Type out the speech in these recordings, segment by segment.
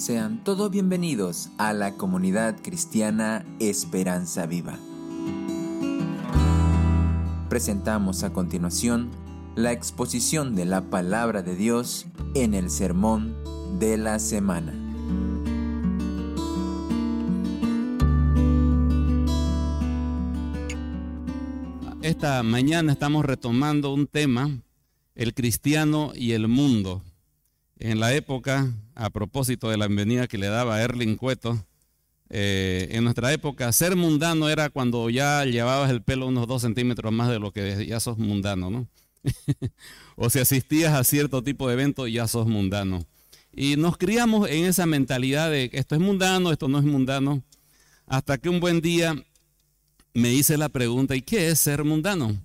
Sean todos bienvenidos a la comunidad cristiana Esperanza Viva. Presentamos a continuación la exposición de la palabra de Dios en el sermón de la semana. Esta mañana estamos retomando un tema, el cristiano y el mundo. En la época, a propósito de la bienvenida que le daba Erling Cueto, eh, en nuestra época, ser mundano era cuando ya llevabas el pelo unos dos centímetros más de lo que ya sos mundano, ¿no? o si asistías a cierto tipo de evento, ya sos mundano. Y nos criamos en esa mentalidad de esto es mundano, esto no es mundano, hasta que un buen día me hice la pregunta, ¿y qué es ser mundano?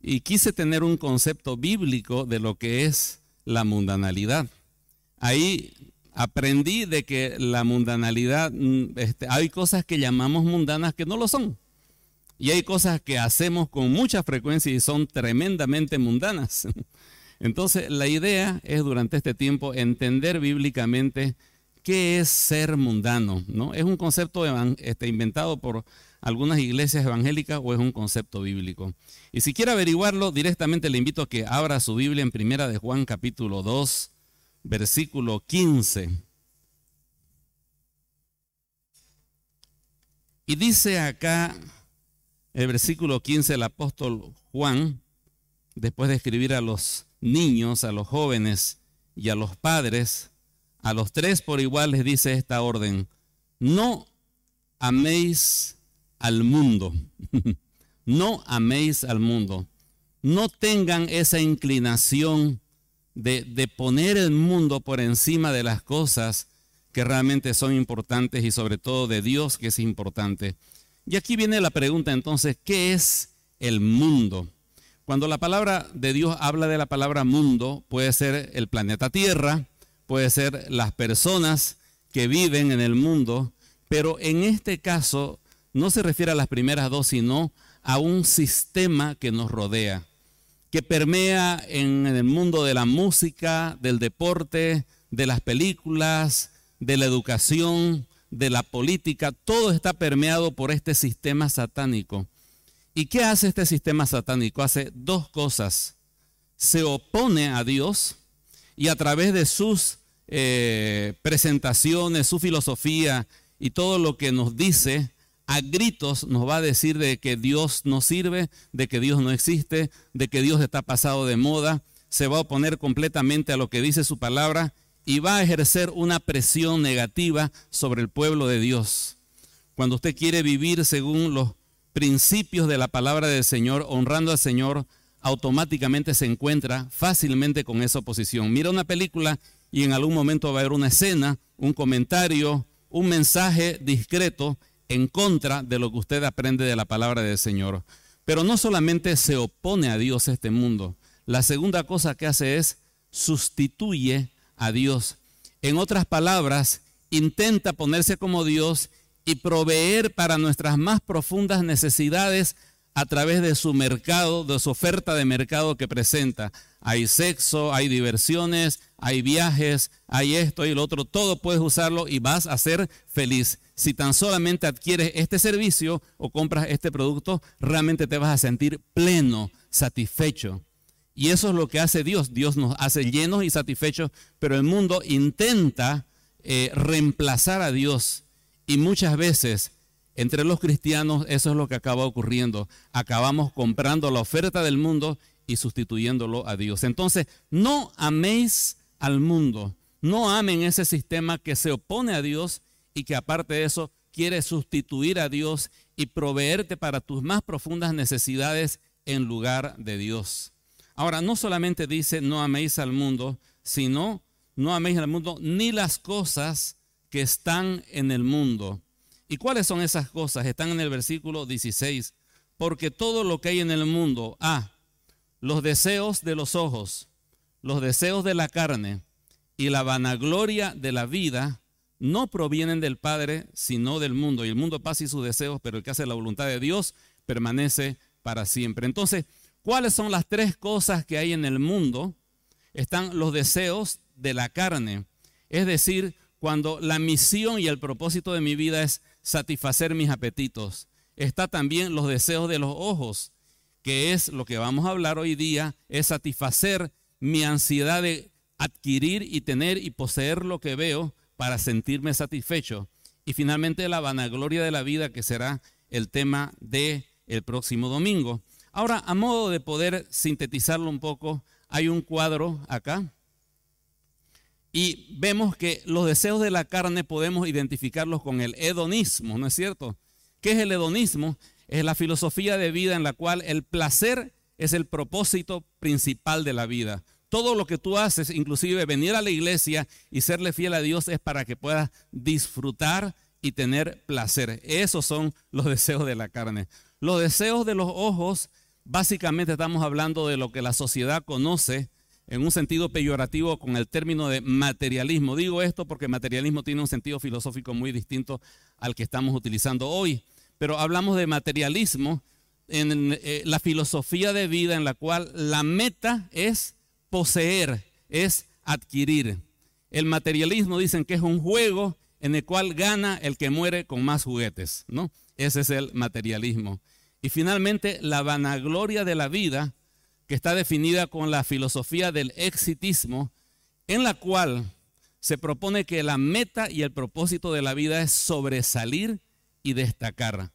Y quise tener un concepto bíblico de lo que es la mundanalidad. Ahí aprendí de que la mundanalidad, mm, este, hay cosas que llamamos mundanas que no lo son. Y hay cosas que hacemos con mucha frecuencia y son tremendamente mundanas. Entonces, la idea es durante este tiempo entender bíblicamente qué es ser mundano. ¿no? ¿Es un concepto este, inventado por algunas iglesias evangélicas o es un concepto bíblico? Y si quiere averiguarlo, directamente le invito a que abra su Biblia en Primera de Juan capítulo 2, versículo 15. Y dice acá el versículo 15 el apóstol Juan, después de escribir a los niños, a los jóvenes y a los padres, a los tres por igual les dice esta orden, no améis al mundo. no améis al mundo. No tengan esa inclinación de, de, poner el mundo por encima de las cosas que realmente son importantes y sobre todo de Dios que es importante. Y aquí viene la pregunta entonces, ¿qué es el mundo? Cuando la palabra de Dios habla de la palabra mundo, puede ser el planeta Tierra, puede ser las personas que viven en el mundo, pero en este caso no se refiere a las primeras dos, sino a un sistema que nos rodea, que permea en el mundo de la música, del deporte, de las películas, de la educación, de la política, todo está permeado por este sistema satánico. ¿Y qué hace este sistema satánico? Hace dos cosas. Se opone a Dios y a través de sus eh, presentaciones, su filosofía y todo lo que nos dice, a gritos nos va a decir de que Dios no sirve, de que Dios no existe, de que Dios está pasado de moda, se va a oponer completamente a lo que dice su palabra y va a ejercer una presión negativa sobre el pueblo de Dios. Cuando usted quiere vivir según los principios de la palabra del Señor, honrando al Señor, automáticamente se encuentra fácilmente con esa oposición. Mira una película y en algún momento va a haber una escena, un comentario, un mensaje discreto en contra de lo que usted aprende de la palabra del Señor. Pero no solamente se opone a Dios este mundo, la segunda cosa que hace es sustituye a Dios. En otras palabras, intenta ponerse como Dios y proveer para nuestras más profundas necesidades a través de su mercado, de su oferta de mercado que presenta. Hay sexo, hay diversiones, hay viajes, hay esto y lo otro. Todo puedes usarlo y vas a ser feliz. Si tan solamente adquieres este servicio o compras este producto, realmente te vas a sentir pleno, satisfecho. Y eso es lo que hace Dios. Dios nos hace llenos y satisfechos, pero el mundo intenta eh, reemplazar a Dios. Y muchas veces entre los cristianos eso es lo que acaba ocurriendo. Acabamos comprando la oferta del mundo y sustituyéndolo a Dios. Entonces, no améis al mundo, no amen ese sistema que se opone a Dios y que aparte de eso quiere sustituir a Dios y proveerte para tus más profundas necesidades en lugar de Dios. Ahora, no solamente dice no améis al mundo, sino no améis al mundo ni las cosas que están en el mundo. ¿Y cuáles son esas cosas? Están en el versículo 16. Porque todo lo que hay en el mundo, ah, los deseos de los ojos, los deseos de la carne y la vanagloria de la vida, no provienen del Padre, sino del mundo. Y el mundo pasa y sus deseos, pero el que hace la voluntad de Dios permanece para siempre. Entonces, ¿cuáles son las tres cosas que hay en el mundo? Están los deseos de la carne, es decir, cuando la misión y el propósito de mi vida es satisfacer mis apetitos. Está también los deseos de los ojos, que es lo que vamos a hablar hoy día, es satisfacer mi ansiedad de adquirir y tener y poseer lo que veo para sentirme satisfecho. Y finalmente la vanagloria de la vida, que será el tema de el próximo domingo. Ahora, a modo de poder sintetizarlo un poco, hay un cuadro acá y vemos que los deseos de la carne podemos identificarlos con el hedonismo, ¿no es cierto? ¿Qué es el hedonismo? Es la filosofía de vida en la cual el placer es el propósito principal de la vida. Todo lo que tú haces, inclusive venir a la iglesia y serle fiel a Dios, es para que puedas disfrutar y tener placer. Esos son los deseos de la carne. Los deseos de los ojos, básicamente estamos hablando de lo que la sociedad conoce en un sentido peyorativo con el término de materialismo. Digo esto porque materialismo tiene un sentido filosófico muy distinto al que estamos utilizando hoy. Pero hablamos de materialismo en eh, la filosofía de vida en la cual la meta es poseer, es adquirir. El materialismo dicen que es un juego en el cual gana el que muere con más juguetes, ¿no? Ese es el materialismo. Y finalmente la vanagloria de la vida que está definida con la filosofía del exitismo, en la cual se propone que la meta y el propósito de la vida es sobresalir y destacar.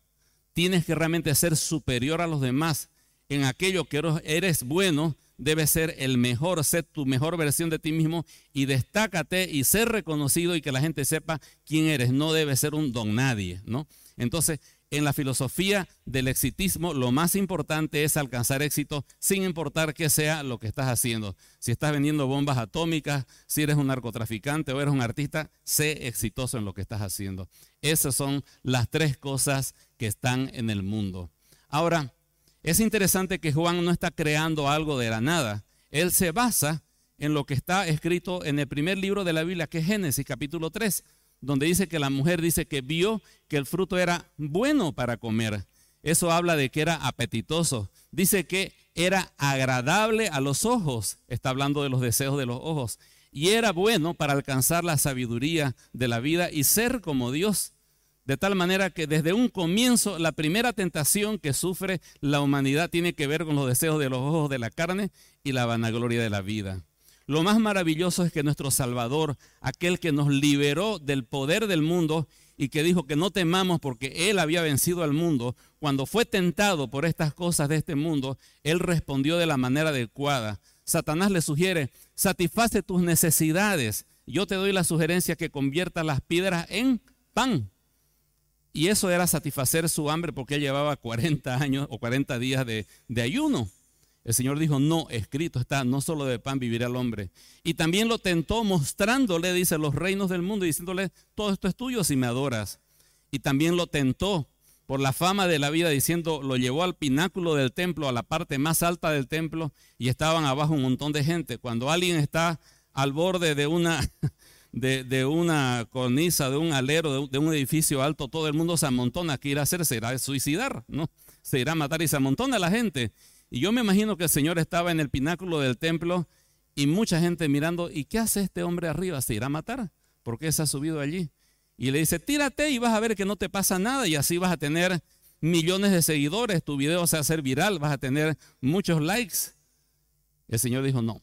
Tienes que realmente ser superior a los demás en aquello que eres bueno, debes ser el mejor, ser tu mejor versión de ti mismo y destácate y ser reconocido y que la gente sepa quién eres. No debes ser un don nadie, ¿no? Entonces, en la filosofía del exitismo, lo más importante es alcanzar éxito sin importar qué sea lo que estás haciendo. Si estás vendiendo bombas atómicas, si eres un narcotraficante o eres un artista, sé exitoso en lo que estás haciendo. Esas son las tres cosas que están en el mundo. Ahora, es interesante que Juan no está creando algo de la nada. Él se basa en lo que está escrito en el primer libro de la Biblia, que es Génesis capítulo 3 donde dice que la mujer dice que vio que el fruto era bueno para comer. Eso habla de que era apetitoso. Dice que era agradable a los ojos. Está hablando de los deseos de los ojos. Y era bueno para alcanzar la sabiduría de la vida y ser como Dios. De tal manera que desde un comienzo la primera tentación que sufre la humanidad tiene que ver con los deseos de los ojos de la carne y la vanagloria de la vida. Lo más maravilloso es que nuestro Salvador, aquel que nos liberó del poder del mundo y que dijo que no temamos porque Él había vencido al mundo, cuando fue tentado por estas cosas de este mundo, Él respondió de la manera adecuada. Satanás le sugiere, satisface tus necesidades. Yo te doy la sugerencia que convierta las piedras en pan. Y eso era satisfacer su hambre porque él llevaba 40 años o 40 días de, de ayuno. El Señor dijo, no, escrito está, no solo de pan vivirá el hombre. Y también lo tentó mostrándole, dice, los reinos del mundo, diciéndole, todo esto es tuyo si me adoras. Y también lo tentó por la fama de la vida, diciendo, lo llevó al pináculo del templo, a la parte más alta del templo, y estaban abajo un montón de gente. Cuando alguien está al borde de una, de, una cornisa, de un alero, de, de, un edificio alto, todo el mundo se amontona. ¿Qué irá a hacer? Se irá a suicidar, ¿no? Se irá a matar y se amontona la gente. Y yo me imagino que el Señor estaba en el pináculo del templo y mucha gente mirando, ¿y qué hace este hombre arriba? ¿Se irá a matar? ¿Por qué se ha subido allí? Y le dice, tírate y vas a ver que no te pasa nada y así vas a tener millones de seguidores, tu video se va a hacer viral, vas a tener muchos likes. El Señor dijo, no.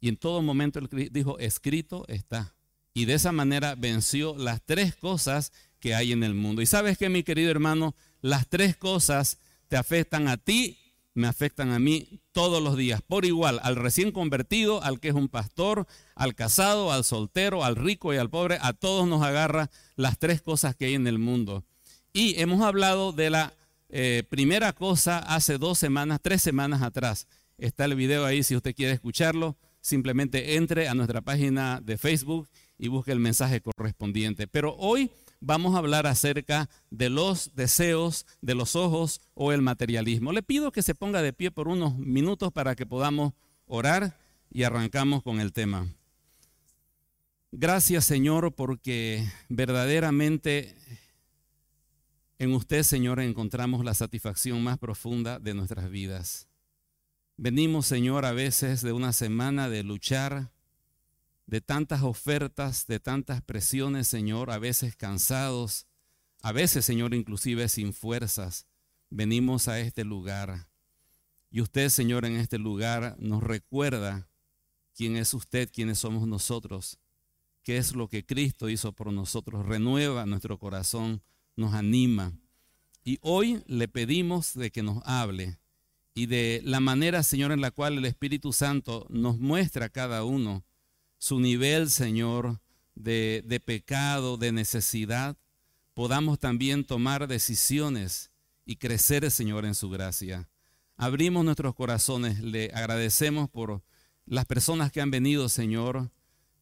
Y en todo momento él dijo, escrito está. Y de esa manera venció las tres cosas que hay en el mundo. Y sabes que, mi querido hermano, las tres cosas te afectan a ti me afectan a mí todos los días, por igual, al recién convertido, al que es un pastor, al casado, al soltero, al rico y al pobre, a todos nos agarra las tres cosas que hay en el mundo. Y hemos hablado de la eh, primera cosa hace dos semanas, tres semanas atrás. Está el video ahí si usted quiere escucharlo. Simplemente entre a nuestra página de Facebook y busque el mensaje correspondiente. Pero hoy vamos a hablar acerca de los deseos de los ojos o el materialismo. Le pido que se ponga de pie por unos minutos para que podamos orar y arrancamos con el tema. Gracias Señor porque verdaderamente en usted Señor encontramos la satisfacción más profunda de nuestras vidas. Venimos Señor a veces de una semana de luchar, de tantas ofertas, de tantas presiones, Señor, a veces cansados, a veces, Señor, inclusive sin fuerzas, venimos a este lugar. Y usted, Señor, en este lugar nos recuerda quién es usted, quiénes somos nosotros, qué es lo que Cristo hizo por nosotros, renueva nuestro corazón, nos anima. Y hoy le pedimos de que nos hable y de la manera, Señor, en la cual el Espíritu Santo nos muestra a cada uno su nivel, Señor, de, de pecado, de necesidad, podamos también tomar decisiones y crecer, Señor, en su gracia. Abrimos nuestros corazones, le agradecemos por las personas que han venido, Señor,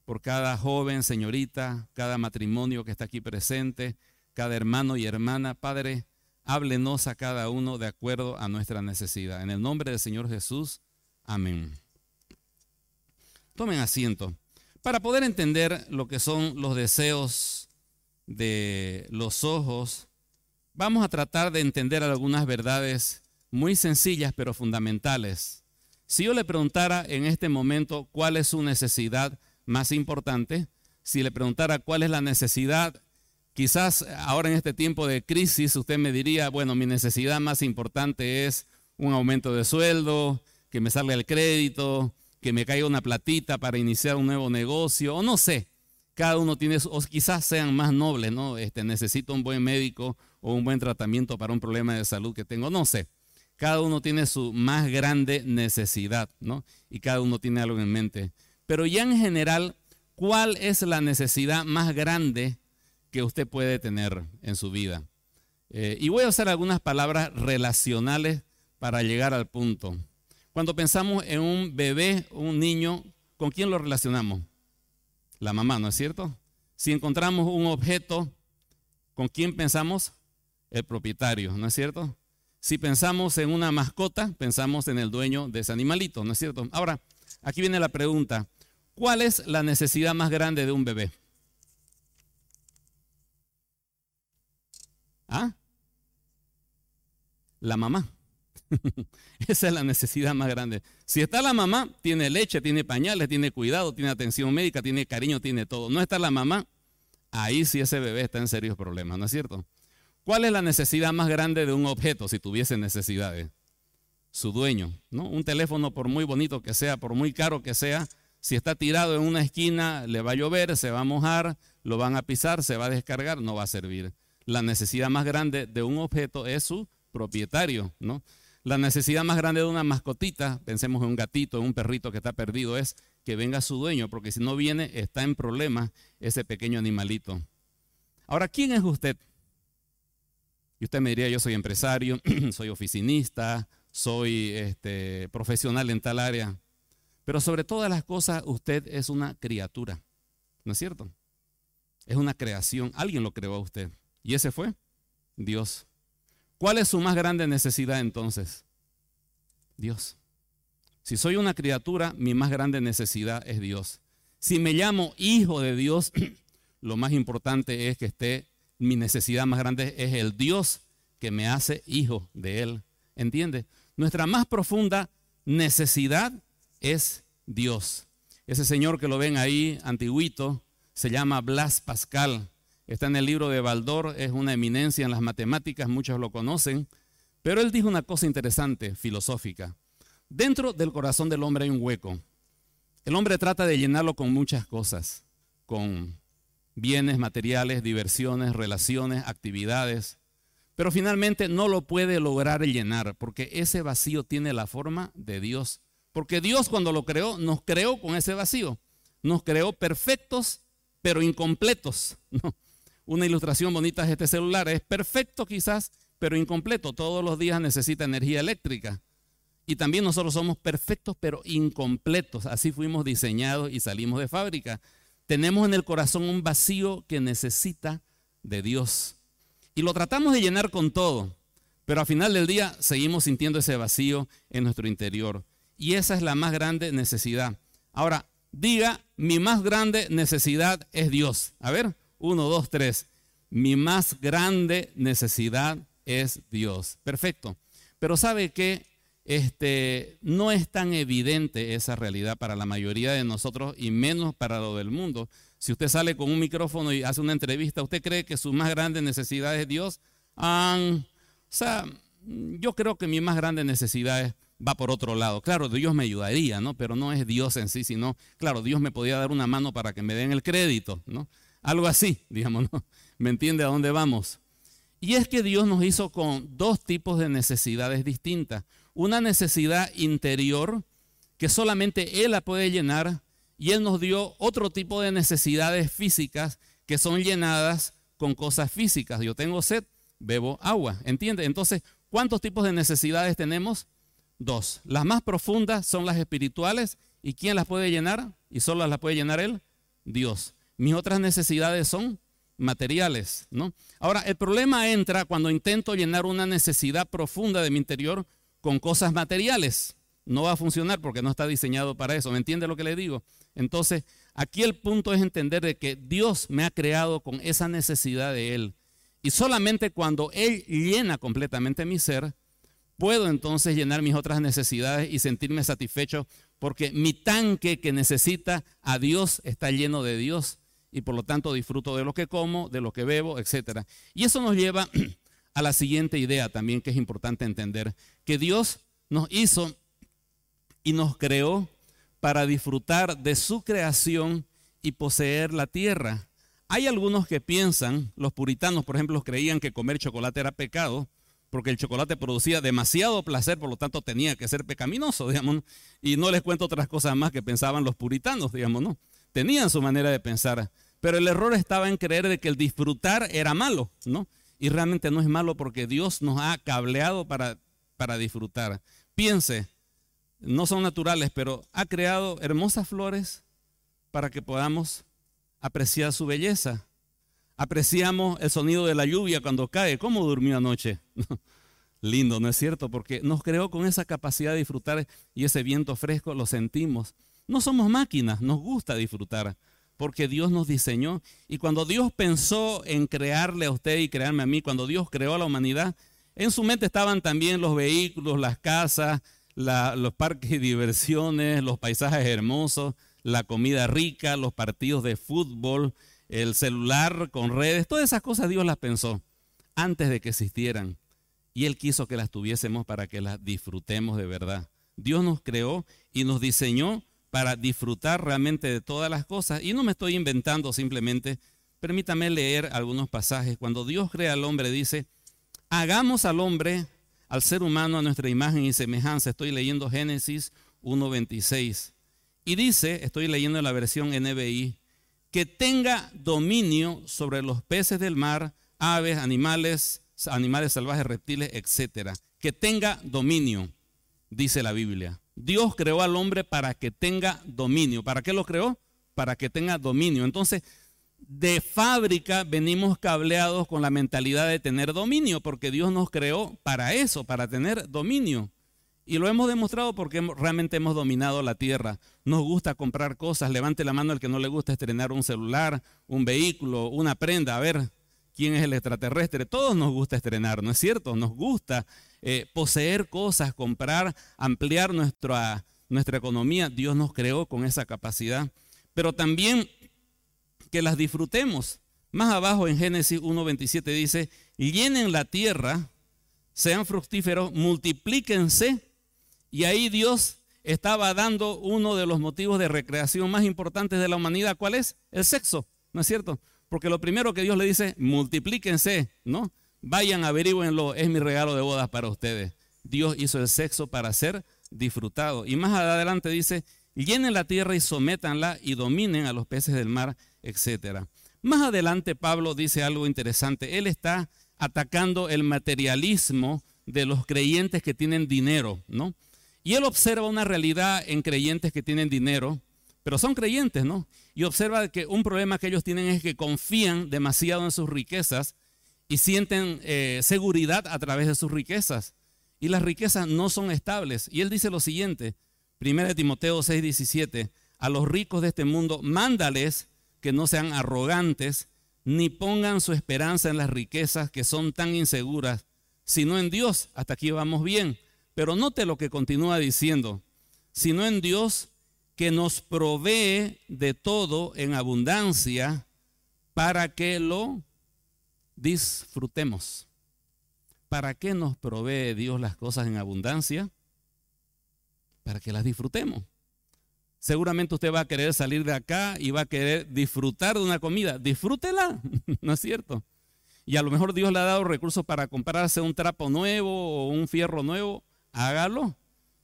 por cada joven, señorita, cada matrimonio que está aquí presente, cada hermano y hermana. Padre, háblenos a cada uno de acuerdo a nuestra necesidad. En el nombre del Señor Jesús, amén. Tomen asiento. Para poder entender lo que son los deseos de los ojos, vamos a tratar de entender algunas verdades muy sencillas pero fundamentales. Si yo le preguntara en este momento cuál es su necesidad más importante, si le preguntara cuál es la necesidad, quizás ahora en este tiempo de crisis usted me diría, bueno, mi necesidad más importante es un aumento de sueldo, que me salga el crédito, que me caiga una platita para iniciar un nuevo negocio, o no sé. Cada uno tiene, o quizás sean más nobles, ¿no? Este, necesito un buen médico o un buen tratamiento para un problema de salud que tengo, no sé. Cada uno tiene su más grande necesidad, ¿no? Y cada uno tiene algo en mente. Pero ya en general, ¿cuál es la necesidad más grande que usted puede tener en su vida? Eh, y voy a usar algunas palabras relacionales para llegar al punto. Cuando pensamos en un bebé, un niño, ¿con quién lo relacionamos? La mamá, ¿no es cierto? Si encontramos un objeto, ¿con quién pensamos? El propietario, ¿no es cierto? Si pensamos en una mascota, pensamos en el dueño de ese animalito, ¿no es cierto? Ahora, aquí viene la pregunta. ¿Cuál es la necesidad más grande de un bebé? ¿Ah? La mamá. Esa es la necesidad más grande. Si está la mamá, tiene leche, tiene pañales, tiene cuidado, tiene atención médica, tiene cariño, tiene todo. No está la mamá, ahí sí ese bebé está en serios problemas, ¿no es cierto? ¿Cuál es la necesidad más grande de un objeto si tuviese necesidades? Su dueño, ¿no? Un teléfono, por muy bonito que sea, por muy caro que sea, si está tirado en una esquina, le va a llover, se va a mojar, lo van a pisar, se va a descargar, no va a servir. La necesidad más grande de un objeto es su propietario, ¿no? La necesidad más grande de una mascotita, pensemos en un gatito, en un perrito que está perdido, es que venga su dueño, porque si no viene, está en problemas ese pequeño animalito. Ahora, ¿quién es usted? Y usted me diría, yo soy empresario, soy oficinista, soy este, profesional en tal área. Pero sobre todas las cosas, usted es una criatura. ¿No es cierto? Es una creación. Alguien lo creó a usted. ¿Y ese fue? Dios. ¿Cuál es su más grande necesidad entonces? Dios. Si soy una criatura, mi más grande necesidad es Dios. Si me llamo hijo de Dios, lo más importante es que esté, mi necesidad más grande es el Dios que me hace hijo de Él. ¿Entiende? Nuestra más profunda necesidad es Dios. Ese señor que lo ven ahí, antiguito, se llama Blas Pascal. Está en el libro de Baldor, es una eminencia en las matemáticas, muchos lo conocen, pero él dijo una cosa interesante, filosófica. Dentro del corazón del hombre hay un hueco. El hombre trata de llenarlo con muchas cosas, con bienes materiales, diversiones, relaciones, actividades, pero finalmente no lo puede lograr llenar porque ese vacío tiene la forma de Dios. Porque Dios cuando lo creó, nos creó con ese vacío. Nos creó perfectos, pero incompletos. Una ilustración bonita de este celular. Es perfecto quizás, pero incompleto. Todos los días necesita energía eléctrica. Y también nosotros somos perfectos, pero incompletos. Así fuimos diseñados y salimos de fábrica. Tenemos en el corazón un vacío que necesita de Dios. Y lo tratamos de llenar con todo. Pero al final del día seguimos sintiendo ese vacío en nuestro interior. Y esa es la más grande necesidad. Ahora, diga, mi más grande necesidad es Dios. A ver, uno, dos, tres. Mi más grande necesidad es Dios. Perfecto. Pero sabe que este, no es tan evidente esa realidad para la mayoría de nosotros y menos para lo del mundo. Si usted sale con un micrófono y hace una entrevista, ¿usted cree que su más grande necesidad es Dios? o sea, yo creo que mi más grande necesidad va por otro lado. Claro, Dios me ayudaría, ¿no? Pero no es Dios en sí, sino, claro, Dios me podía dar una mano para que me den el crédito, ¿no? Algo así, digamos, ¿no? ¿Me entiende a dónde vamos? Y es que Dios nos hizo con dos tipos de necesidades distintas. Una necesidad interior que solamente Él la puede llenar y Él nos dio otro tipo de necesidades físicas que son llenadas con cosas físicas. Yo tengo sed, bebo agua, ¿entiende? Entonces, ¿cuántos tipos de necesidades tenemos? Dos. Las más profundas son las espirituales y ¿quién las puede llenar? Y solo las puede llenar Él, Dios. Mis otras necesidades son materiales, ¿no? Ahora, el problema entra cuando intento llenar una necesidad profunda de mi interior con cosas materiales. No va a funcionar porque no está diseñado para eso. ¿Me entiende lo que le digo? Entonces, aquí el punto es entender de que Dios me ha creado con esa necesidad de Él. Y solamente cuando Él llena completamente mi ser, puedo entonces llenar mis otras necesidades y sentirme satisfecho porque mi tanque que necesita a Dios está lleno de Dios y por lo tanto disfruto de lo que como, de lo que bebo, etc. Y eso nos lleva a la siguiente idea también que es importante entender, que Dios nos hizo y nos creó para disfrutar de su creación y poseer la tierra. Hay algunos que piensan, los puritanos por ejemplo creían que comer chocolate era pecado, porque el chocolate producía demasiado placer, por lo tanto tenía que ser pecaminoso, digamos, y no les cuento otras cosas más que pensaban los puritanos, digamos, ¿no? Tenían su manera de pensar. Pero el error estaba en creer de que el disfrutar era malo, ¿no? Y realmente no es malo porque Dios nos ha cableado para, para disfrutar. Piense, no son naturales, pero ha creado hermosas flores para que podamos apreciar su belleza. Apreciamos el sonido de la lluvia cuando cae. ¿Cómo durmió anoche? Lindo, ¿no es cierto? Porque nos creó con esa capacidad de disfrutar y ese viento fresco lo sentimos. No somos máquinas, nos gusta disfrutar porque Dios nos diseñó. Y cuando Dios pensó en crearle a usted y crearme a mí, cuando Dios creó a la humanidad, en su mente estaban también los vehículos, las casas, los parques de diversiones, los paisajes hermosos, la comida rica, los partidos de fútbol, el celular con redes, todas esas cosas Dios las pensó antes de que existieran. Y Él quiso que las tuviésemos para que las disfrutemos de verdad. Dios nos creó y nos diseñó para disfrutar realmente de todas las cosas. Y no me estoy inventando simplemente. Permítame leer algunos pasajes. Cuando Dios crea al hombre, dice, hagamos al hombre, al ser humano, a nuestra imagen y semejanza. Estoy leyendo Génesis 1.26. Y dice, estoy leyendo la versión NBI, que tenga dominio sobre los peces del mar, aves, animales, animales salvajes, reptiles, etcétera. Que tenga dominio, dice la Biblia. Dios creó al hombre para que tenga dominio. ¿Para qué lo creó? Para que tenga dominio. Entonces, de fábrica venimos cableados con la mentalidad de tener dominio, porque Dios nos creó para eso, para tener dominio. Y lo hemos demostrado porque realmente hemos dominado la tierra. Nos gusta comprar cosas. Levante la mano el que no le gusta estrenar un celular, un vehículo, una prenda. A ver, ¿quién es el extraterrestre? Todos nos gusta estrenar, ¿no es cierto? Nos gusta eh, poseer cosas, comprar, ampliar nuestra, nuestra economía. Dios nos creó con esa capacidad. Pero también que las disfrutemos. Más abajo en Génesis 1.27 dice, llenen la tierra, sean fructíferos, multiplíquense. Y ahí Dios estaba dando uno de los motivos de recreación más importantes de la humanidad. ¿Cuál es? El sexo, ¿no es cierto? Porque lo primero que Dios le dice, multiplíquense, ¿no? Vayan, averigüenlo, es mi regalo de bodas para ustedes. Dios hizo el sexo para ser disfrutado. Y más adelante dice, llenen la tierra y sométanla y dominen a los peces del mar, etc. Más adelante Pablo dice algo interesante. Él está atacando el materialismo de los creyentes que tienen dinero, ¿no? Y él observa una realidad en creyentes que tienen dinero, pero son creyentes, ¿no? Y observa que un problema que ellos tienen es que confían demasiado en sus riquezas y sienten eh, seguridad a través de sus riquezas. Y las riquezas no son estables. Y él dice lo siguiente, 1 Timoteo 6, 17, a los ricos de este mundo, mándales que no sean arrogantes, ni pongan su esperanza en las riquezas que son tan inseguras, sino en Dios. Hasta aquí vamos bien. Pero note lo que continúa diciendo, sino en Dios que nos provee de todo en abundancia para que lo disfrutemos. ¿Para qué nos provee Dios las cosas en abundancia? Para que las disfrutemos. Seguramente usted va a querer salir de acá y va a querer disfrutar de una comida. Disfrútela, ¿no es cierto? Y a lo mejor Dios le ha dado recursos para comprarse un trapo nuevo o un fierro nuevo. Hágalo.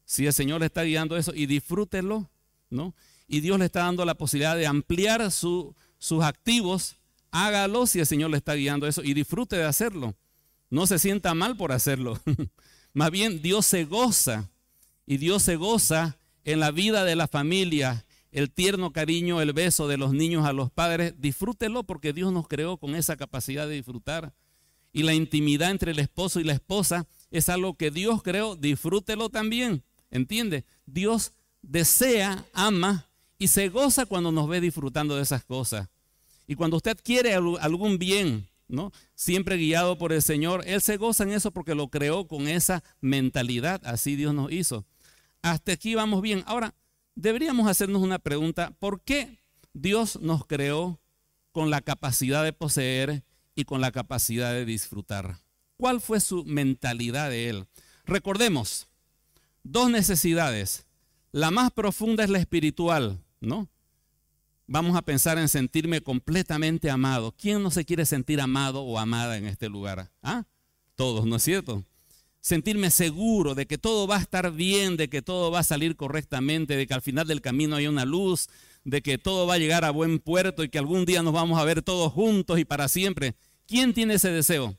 Si el Señor le está guiando eso y disfrútelo, ¿no? Y Dios le está dando la posibilidad de ampliar sus activos. Hágalo si el Señor le está guiando eso y disfrute de hacerlo. No se sienta mal por hacerlo. Más bien Dios se goza y Dios se goza en la vida de la familia, el tierno cariño, el beso de los niños a los padres, disfrútelo porque Dios nos creó con esa capacidad de disfrutar. Y la intimidad entre el esposo y la esposa es algo que Dios creó, disfrútelo también. ¿Entiende? Dios desea, ama y se goza cuando nos ve disfrutando de esas cosas. Y cuando usted quiere algún bien, ¿no? Siempre guiado por el Señor, Él se goza en eso porque lo creó con esa mentalidad. Así Dios nos hizo. Hasta aquí vamos bien. Ahora, deberíamos hacernos una pregunta. ¿Por qué Dios nos creó con la capacidad de poseer y con la capacidad de disfrutar? ¿Cuál fue su mentalidad de Él? Recordemos, dos necesidades. La más profunda es la espiritual, ¿no? Vamos a pensar en sentirme completamente amado. ¿Quién no se quiere sentir amado o amada en este lugar? ¿Ah? Todos, ¿no es cierto? sentirme seguro de que todo va a estar bien, de que todo va a salir correctamente, de que al final del camino hay una luz, de que todo va a llegar a buen puerto y que algún día nos vamos a ver todos juntos y para siempre. ¿Quién tiene ese deseo?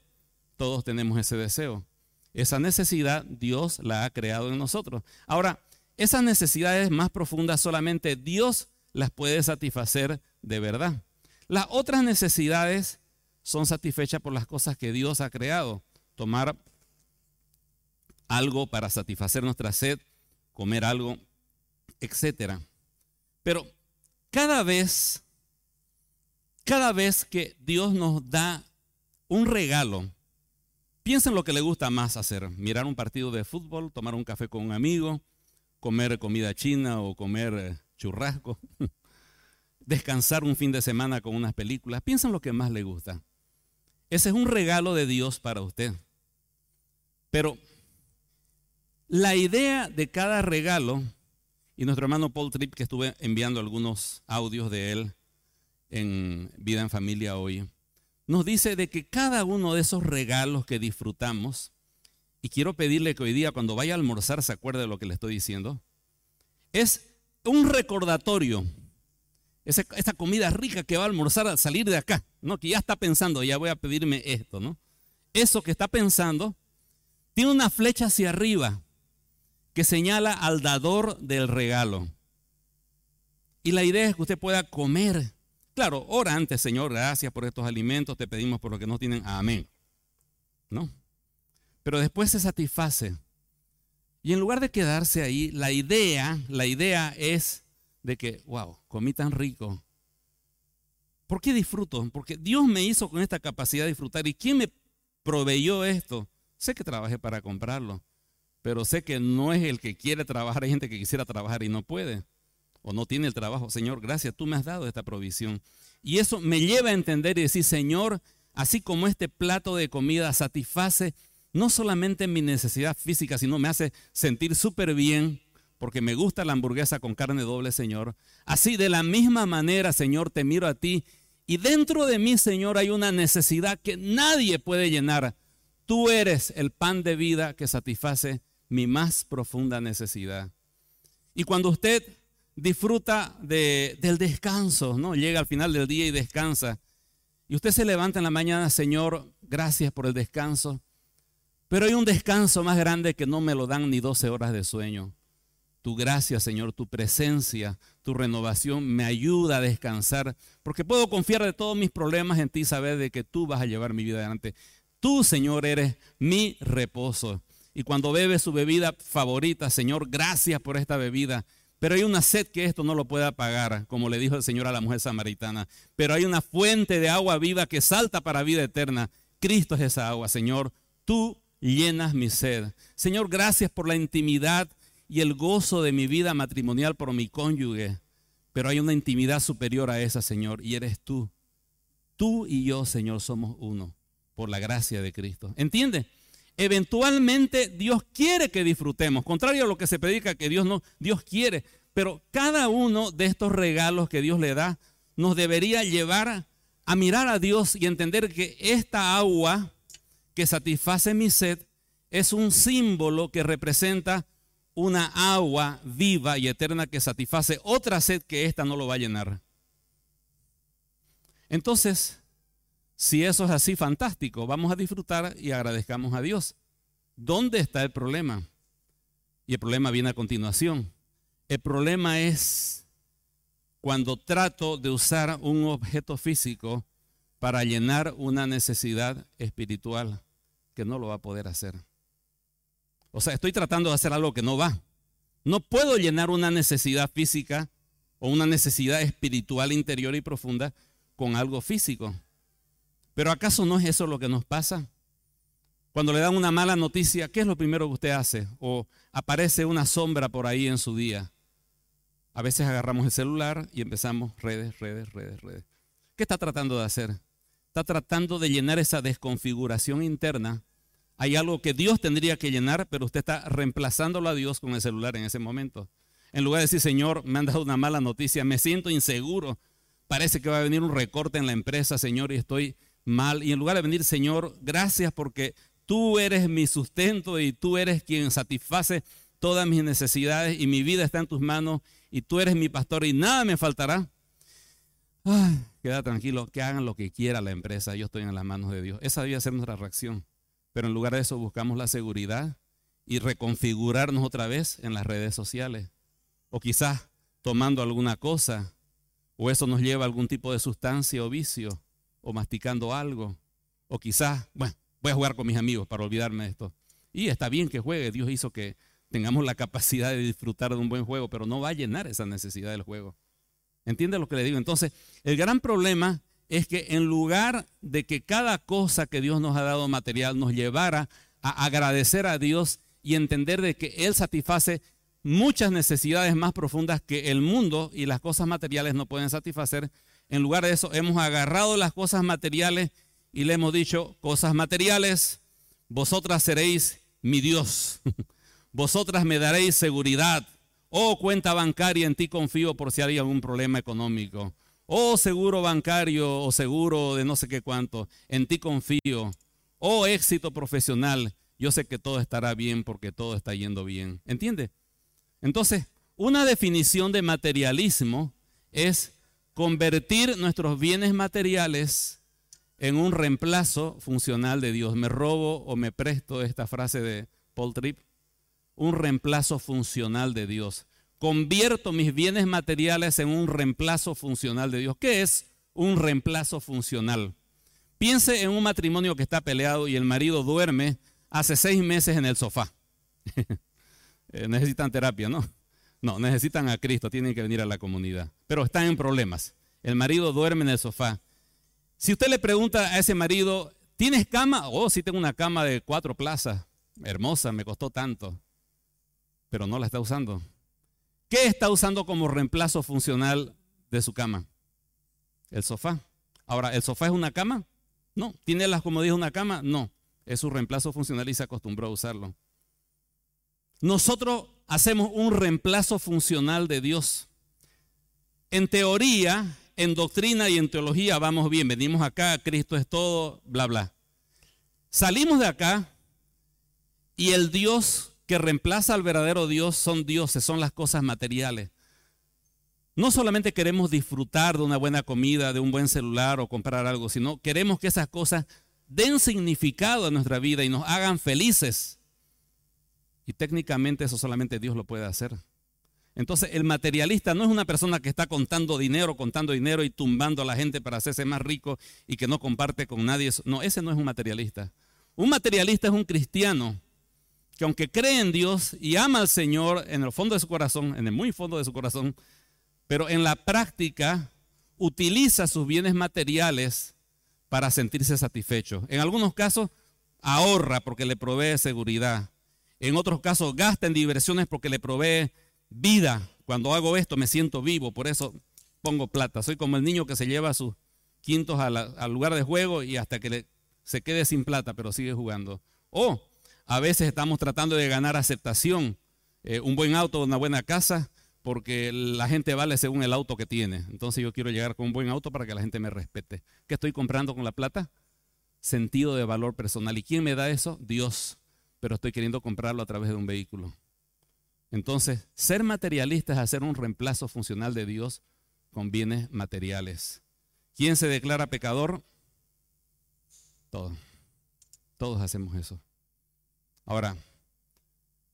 Todos tenemos ese deseo. Esa necesidad Dios la ha creado en nosotros. Ahora, esas necesidades más profundas solamente Dios las puede satisfacer de verdad. Las otras necesidades son satisfechas por las cosas que Dios ha creado. Tomar algo para satisfacer nuestra sed, comer algo, etc. Pero cada vez, cada vez que Dios nos da un regalo, piensa en lo que le gusta más hacer. Mirar un partido de fútbol, tomar un café con un amigo, comer comida china o comer eh, churrasco, descansar un fin de semana con unas películas. Piensa en lo que más le gusta. Ese es un regalo de Dios para usted. Pero la idea de cada regalo, y nuestro hermano Paul Tripp, que estuve enviando algunos audios de él en Vida en Familia hoy, nos dice de que cada uno de esos regalos que disfrutamos, y quiero pedirle que hoy día cuando vaya a almorzar se acuerde de lo que le estoy diciendo, es un recordatorio. Esa, comida rica que va a almorzar al salir de acá, ¿no? Que ya está pensando, ya voy a pedirme esto, ¿no? Eso que está pensando tiene una flecha hacia arriba que señala al dador del regalo. Y la idea es que usted pueda comer. Claro, ora antes, Señor, gracias por estos alimentos, te pedimos por lo que no tienen. Amén. ¿No? Pero después se satisface. Y en lugar de quedarse ahí, la idea, la idea es de que, wow, comí tan rico. ¿Por qué disfruto? Porque Dios me hizo con esta capacidad de disfrutar. ¿Y quién me proveyó esto? Sé que trabajé para comprarlo pero sé que no es el que quiere trabajar, hay gente que quisiera trabajar y no puede, o no tiene el trabajo. Señor, gracias, tú me has dado esta provisión. Y eso me lleva a entender y decir, Señor, así como este plato de comida satisface no solamente mi necesidad física, sino me hace sentir súper bien, porque me gusta la hamburguesa con carne doble, Señor. Así de la misma manera, Señor, te miro a ti. Y dentro de mí, Señor, hay una necesidad que nadie puede llenar. Tú eres el pan de vida que satisface mi más profunda necesidad. Y cuando usted disfruta del descanso, ¿no? Llega al final del día y descansa. Y usted se levanta en la mañana, Señor, gracias por el descanso. Pero hay un descanso más grande que no me lo dan ni 12 horas de sueño. Tu gracia, Señor, tu presencia, tu renovación me ayuda a descansar, porque puedo confiar de todos mis problemas en ti, saber de que tú vas a llevar mi vida adelante. Tú, Señor, eres mi reposo. Y cuando bebe su bebida favorita, Señor, gracias por esta bebida. Pero hay una sed que esto no lo puede apagar, como le dijo el Señor a la mujer samaritana. Pero hay una fuente de agua viva que salta para vida eterna. Cristo es esa agua, Señor. Tú llenas mi sed. Señor, gracias por la intimidad y el gozo de mi vida matrimonial por mi cónyuge. Pero hay una intimidad superior a esa, Señor, y eres tú. Tú y yo, Señor, somos uno por la gracia de Cristo. ¿Entiende? Eventualmente Dios quiere que disfrutemos, contrario a lo que se predica que Dios no, Dios quiere, pero cada uno de estos regalos que Dios le da nos debería llevar a mirar a Dios y entender que esta agua que satisface mi sed es un símbolo que representa una agua viva y eterna que satisface otra sed que esta no lo va a llenar. Entonces, si eso es así, fantástico, vamos a disfrutar y agradezcamos a Dios. ¿Dónde está el problema? Y el problema viene a continuación. El problema es cuando trato de usar un objeto físico para llenar una necesidad espiritual que no lo va a poder hacer. O sea, estoy tratando de hacer algo que no va. No puedo llenar una necesidad física o una necesidad espiritual interior y profunda con algo físico. Pero ¿acaso no es eso lo que nos pasa? Cuando le dan una mala noticia, ¿qué es lo primero que usted hace? O aparece una sombra por ahí en su día. A veces agarramos el celular y empezamos redes, redes, redes, redes. ¿Qué está tratando de hacer? Está tratando de llenar esa desconfiguración interna. Hay algo que Dios tendría que llenar, pero usted está reemplazándolo a Dios con el celular en ese momento. En lugar de decir, Señor, me han dado una mala noticia, me siento inseguro, parece que va a venir un recorte en la empresa, Señor, y estoy mal. Y en lugar de venir, Señor, gracias porque tú eres mi sustento y tú eres quien satisface todas mis necesidades y mi vida está en tus manos y tú eres mi pastor y nada me faltará. queda tranquilo, que hagan lo que quiera la empresa, yo estoy en las manos de Dios. Esa debe ser nuestra reacción. Pero en lugar de eso buscamos la seguridad y reconfigurarnos otra vez en las redes sociales. O quizás tomando alguna cosa, o eso nos lleva a algún tipo de sustancia o vicio, o masticando algo. O quizás, bueno, voy a jugar con mis amigos para olvidarme de esto. Y está bien que juegue, Dios hizo que tengamos la capacidad de disfrutar de un buen juego, pero no va a llenar esa necesidad del juego. ¿Entiende lo que le digo? Entonces, el gran problema es que en lugar de que cada cosa que Dios nos ha dado material nos llevara a agradecer a Dios y entender de que Él satisface muchas necesidades más profundas que el mundo y las cosas materiales no pueden satisfacer, en lugar de eso hemos agarrado las cosas materiales y le hemos dicho, cosas materiales, vosotras seréis mi Dios. Vosotras me daréis seguridad. Oh, cuenta bancaria, en ti confío por si hay algún problema económico. Oh, seguro bancario o seguro de no sé qué cuánto, en ti confío. Oh, éxito profesional, yo sé que todo estará bien porque todo está yendo bien. ¿Entiende? Entonces, una definición de materialismo es convertir nuestros bienes materiales en un reemplazo funcional de Dios. Me robo o me presto esta frase de Paul Tripp un reemplazo funcional de Dios. Convierto mis bienes materiales en un reemplazo funcional de Dios. ¿Qué es un reemplazo funcional? Piense en un matrimonio que está peleado y el marido duerme hace seis meses en el sofá. Eh, necesitan terapia, ¿no? No, necesitan a Cristo, tienen que venir a la comunidad. Pero están en problemas. El marido duerme en el sofá. Si usted le pregunta a ese marido, ¿tienes cama? Oh, sí tengo una cama de cuatro plazas. Hermosa, me costó tanto pero no la está usando. ¿Qué está usando como reemplazo funcional de su cama? El sofá. Ahora, ¿el sofá es una cama? No. ¿Tiene las comodidades de una cama? No. Es su reemplazo funcional y se acostumbró a usarlo. Nosotros hacemos un reemplazo funcional de Dios. En teoría, en doctrina y en teología vamos bien. Venimos acá, Cristo es todo, bla, bla. Salimos de acá y el Dios que reemplaza al verdadero Dios son dioses, son las cosas materiales. No solamente queremos disfrutar de una buena comida, de un buen celular o comprar algo, sino queremos que esas cosas den significado a nuestra vida y nos hagan felices. Y técnicamente eso solamente Dios lo puede hacer. Entonces el materialista no es una persona que está contando dinero, contando dinero y tumbando a la gente para hacerse más rico y que no comparte con nadie. No, ese no es un materialista. Un materialista es un cristiano que aunque cree en Dios y ama al Señor en el fondo de su corazón, en el muy fondo de su corazón, pero en la práctica utiliza sus bienes materiales para sentirse satisfecho. En algunos casos ahorra porque le provee seguridad. En otros casos gasta en diversiones porque le provee vida. Cuando hago esto me siento vivo, por eso pongo plata. Soy como el niño que se lleva sus quintos al lugar de juego y hasta que se quede sin plata, pero sigue jugando. O a veces estamos tratando de ganar aceptación, eh, un buen auto, una buena casa, porque la gente vale según el auto que tiene. Entonces yo quiero llegar con un buen auto para que la gente me respete. ¿Qué estoy comprando con la plata? Sentido de valor personal. ¿Y quién me da eso? Dios. Pero estoy queriendo comprarlo a través de un vehículo. Entonces, ser materialista es hacer un reemplazo funcional de Dios con bienes materiales. ¿Quién se declara pecador? Todos. Todos hacemos eso. Ahora,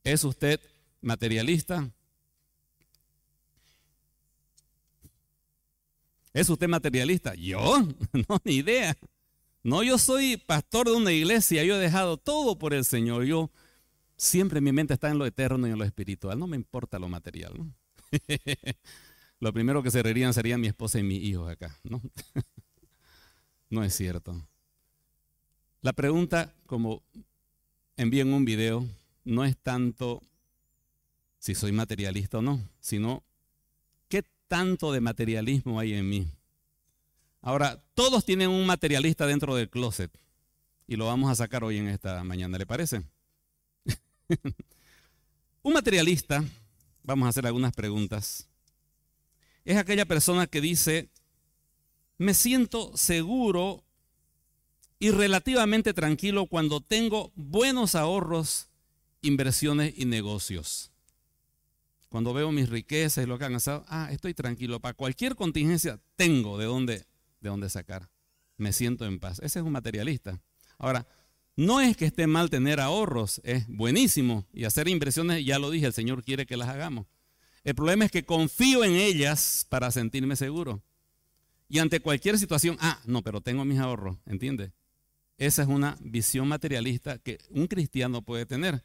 ¿es usted materialista? ¿Es usted materialista? Yo, no, ni idea. No, yo soy pastor de una iglesia, yo he dejado todo por el Señor. Yo siempre mi mente está en lo eterno y en lo espiritual. No me importa lo material. lo primero que se reirían serían mi esposa y mis hijos acá. ¿no? no es cierto. La pregunta, como envío en un video, no es tanto si soy materialista o no, sino tanto de materialismo hay en mí? Ahora, todos tienen un materialista dentro del closet y lo vamos a sacar hoy en esta mañana, ¿le parece? un materialista, vamos a hacer algunas preguntas, es aquella persona que dice, me siento seguro y relativamente tranquilo cuando tengo buenos ahorros, inversiones y negocios. Cuando veo mis riquezas y lo que han gastado, ah, estoy tranquilo. Para cualquier contingencia tengo de dónde, de dónde sacar. Me siento en paz. Ese es un materialista. Ahora, no es que esté mal tener ahorros, es buenísimo. Y hacer inversiones, ya lo dije, el Señor quiere que las hagamos. El problema es que confío en ellas para sentirme seguro. Y ante cualquier situación, ah, no, pero tengo mis ahorros, ¿entiende? Esa es una visión materialista que un cristiano puede tener.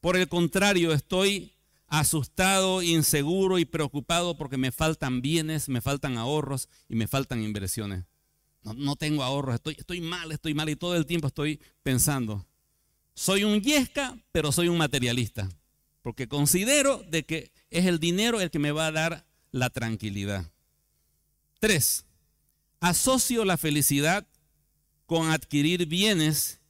Por el contrario, estoy asustado, inseguro y preocupado porque me faltan bienes, me faltan ahorros y me faltan inversiones. No, tengo ahorros, estoy, estoy mal, estoy mal y todo el tiempo estoy pensando. Soy un yesca, pero soy un materialista, porque considero de que es el dinero el que me va a dar la tranquilidad. Tres, asocio la felicidad con adquirir bienes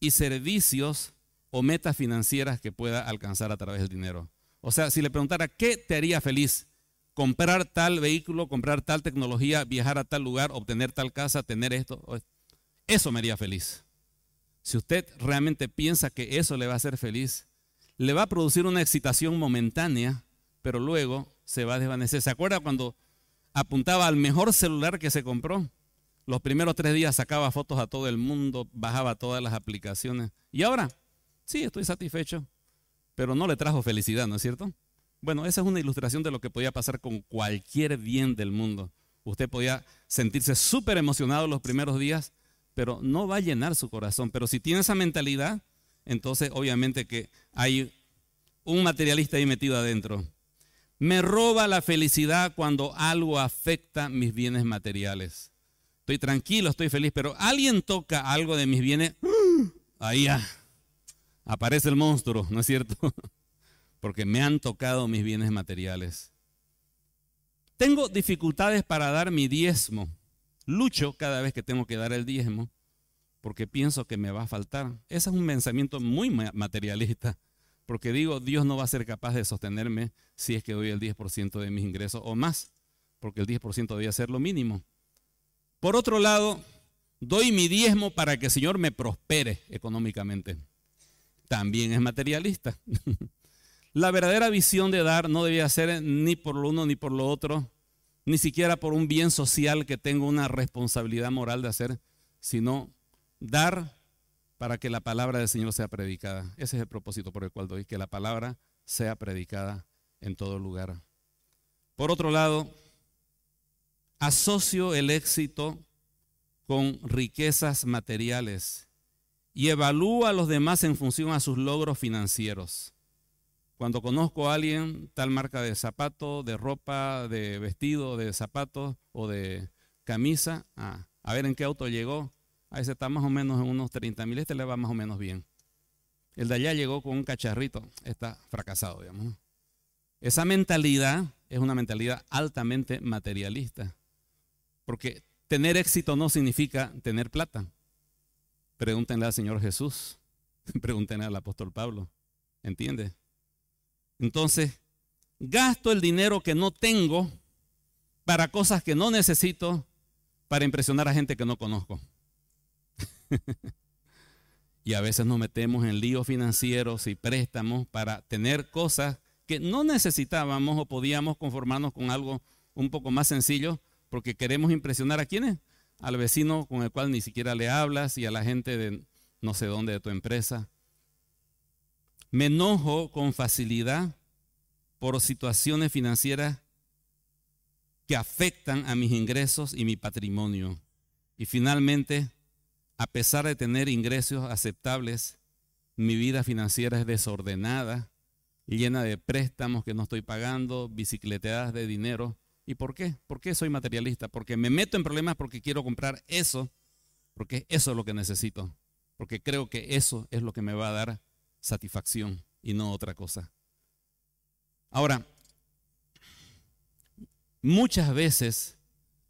y servicios o metas financieras que pueda alcanzar a través del dinero. O sea, si le preguntara, ¿qué te haría feliz? Comprar tal vehículo, comprar tal tecnología, viajar a tal lugar, obtener tal casa, tener esto. Eso me haría feliz. Si usted realmente piensa que eso le va a hacer feliz, le va a producir una excitación momentánea, pero luego se va a desvanecer. ¿Se acuerda cuando apuntaba al mejor celular que se compró? Los primeros tres días sacaba fotos a todo el mundo, bajaba todas las aplicaciones. Y ahora, sí, estoy satisfecho pero no le trajo felicidad, ¿no es cierto? Bueno, esa es una ilustración de lo que podía pasar con cualquier bien del mundo. Usted podía sentirse súper emocionado los primeros días, pero no va a llenar su corazón. Pero si tiene esa mentalidad, entonces obviamente que hay un materialista ahí metido adentro. Me roba la felicidad cuando algo afecta mis bienes materiales. Estoy tranquilo, estoy feliz, pero alguien toca algo de mis bienes, ahí ya aparece el monstruo, ¿no es cierto? Porque me han tocado mis bienes materiales. Tengo dificultades para dar mi diezmo. Lucho cada vez que tengo que dar el diezmo porque pienso que me va a faltar. Ese es un pensamiento muy materialista, porque digo, Dios no va a ser capaz de sostenerme si es que doy el 10% de mis ingresos o más, porque el 10% debe ser lo mínimo. Por otro lado, doy mi diezmo para que el Señor me prospere económicamente también es materialista. La verdadera visión de dar no debía ser ni por lo uno ni por lo otro, ni siquiera por un bien social que tengo una responsabilidad moral de hacer, sino dar para que la palabra del Señor sea predicada. Ese es el propósito por el cual doy, que la palabra sea predicada en todo lugar. Por otro lado, asocio el éxito con riquezas materiales y evalúa a los demás en función a sus logros financieros. Cuando conozco a alguien, tal marca de zapato, de ropa, de vestido, de zapatos o de camisa, ah, a ver en qué auto llegó, a ese está más o menos en unos 30 mil, este le va más o menos bien. El de allá llegó con un cacharrito, está fracasado, digamos. Esa mentalidad es una mentalidad altamente materialista, porque tener éxito no significa tener plata. Pregúntenle al Señor Jesús, pregúntenle al apóstol Pablo, ¿entiende? Entonces, gasto el dinero que no tengo para cosas que no necesito para impresionar a gente que no conozco. y a veces nos metemos en líos financieros y préstamos para tener cosas que no necesitábamos o podíamos conformarnos con algo un poco más sencillo porque queremos impresionar a quienes, al vecino con el cual ni siquiera le hablas y a la gente de no sé dónde de tu empresa. Me enojo con facilidad por situaciones financieras que afectan a mis ingresos y mi patrimonio. Y finalmente, a pesar de tener ingresos aceptables, mi vida financiera es desordenada, llena de préstamos que no estoy pagando, bicicleteadas de dinero. ¿Y por qué? ¿Por qué soy materialista? Porque me meto en problemas porque quiero comprar eso, porque eso es lo que necesito, porque creo que eso es lo que me va a dar satisfacción y no otra cosa. Ahora, muchas veces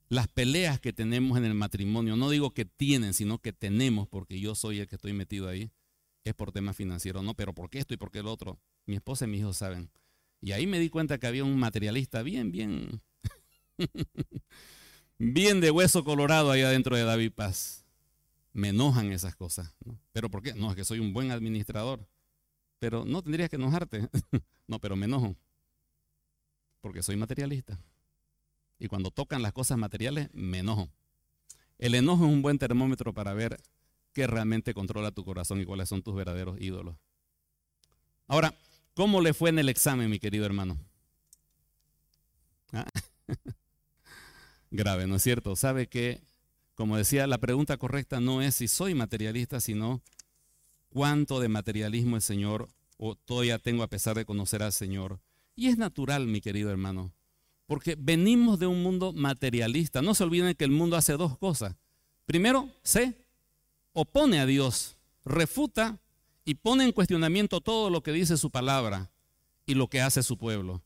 las peleas que tenemos en el matrimonio, no digo que tienen, sino que tenemos, porque yo soy el que estoy metido ahí, es por temas financieros, no, pero ¿por qué esto y por qué el otro? Mi esposa y mi hijo saben. Y ahí me di cuenta que había un materialista bien, bien, bien de hueso colorado ahí adentro de David Paz. Me enojan esas cosas. ¿Pero por qué? No, es que soy un buen administrador. Pero no tendrías que enojarte. no, pero me enojo. Porque soy materialista. Y cuando tocan las cosas materiales, me enojo. El enojo es un buen termómetro para ver qué realmente controla tu corazón y cuáles son tus verdaderos ídolos. Ahora, ¿cómo le fue en el examen, mi querido hermano? ¿Ah? Grave, ¿no es cierto? Sabe que, como decía, la pregunta correcta no es si soy materialista, sino cuánto de materialismo el Señor o todavía tengo a pesar de conocer al Señor. Y es natural, mi querido hermano, porque venimos de un mundo materialista. No se olviden que el mundo hace dos cosas. Primero, se opone a Dios, refuta y pone en cuestionamiento todo lo que dice su palabra y lo que hace su pueblo.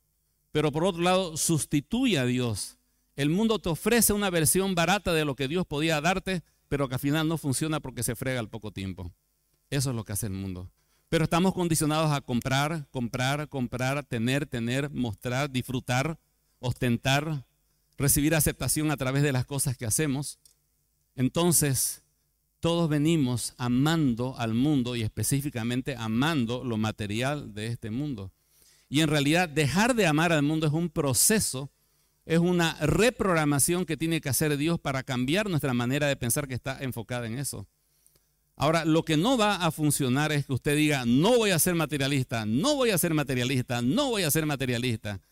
Pero por otro lado, sustituye a Dios. El mundo te ofrece una versión barata de lo que Dios podía darte, pero que al final no funciona porque se frega al poco tiempo. Eso es lo que hace el mundo. Pero estamos condicionados a comprar, comprar, comprar, tener, tener, mostrar, disfrutar, ostentar, recibir aceptación a través de las cosas que hacemos. Entonces, todos venimos amando al mundo y específicamente amando lo material de este mundo. Y en realidad dejar de amar al mundo es un proceso, es una reprogramación que tiene que hacer Dios para cambiar nuestra manera de pensar que está enfocada en eso. Ahora, lo que no va a funcionar es que usted diga, no voy a ser materialista, no voy a ser materialista, no voy a ser materialista.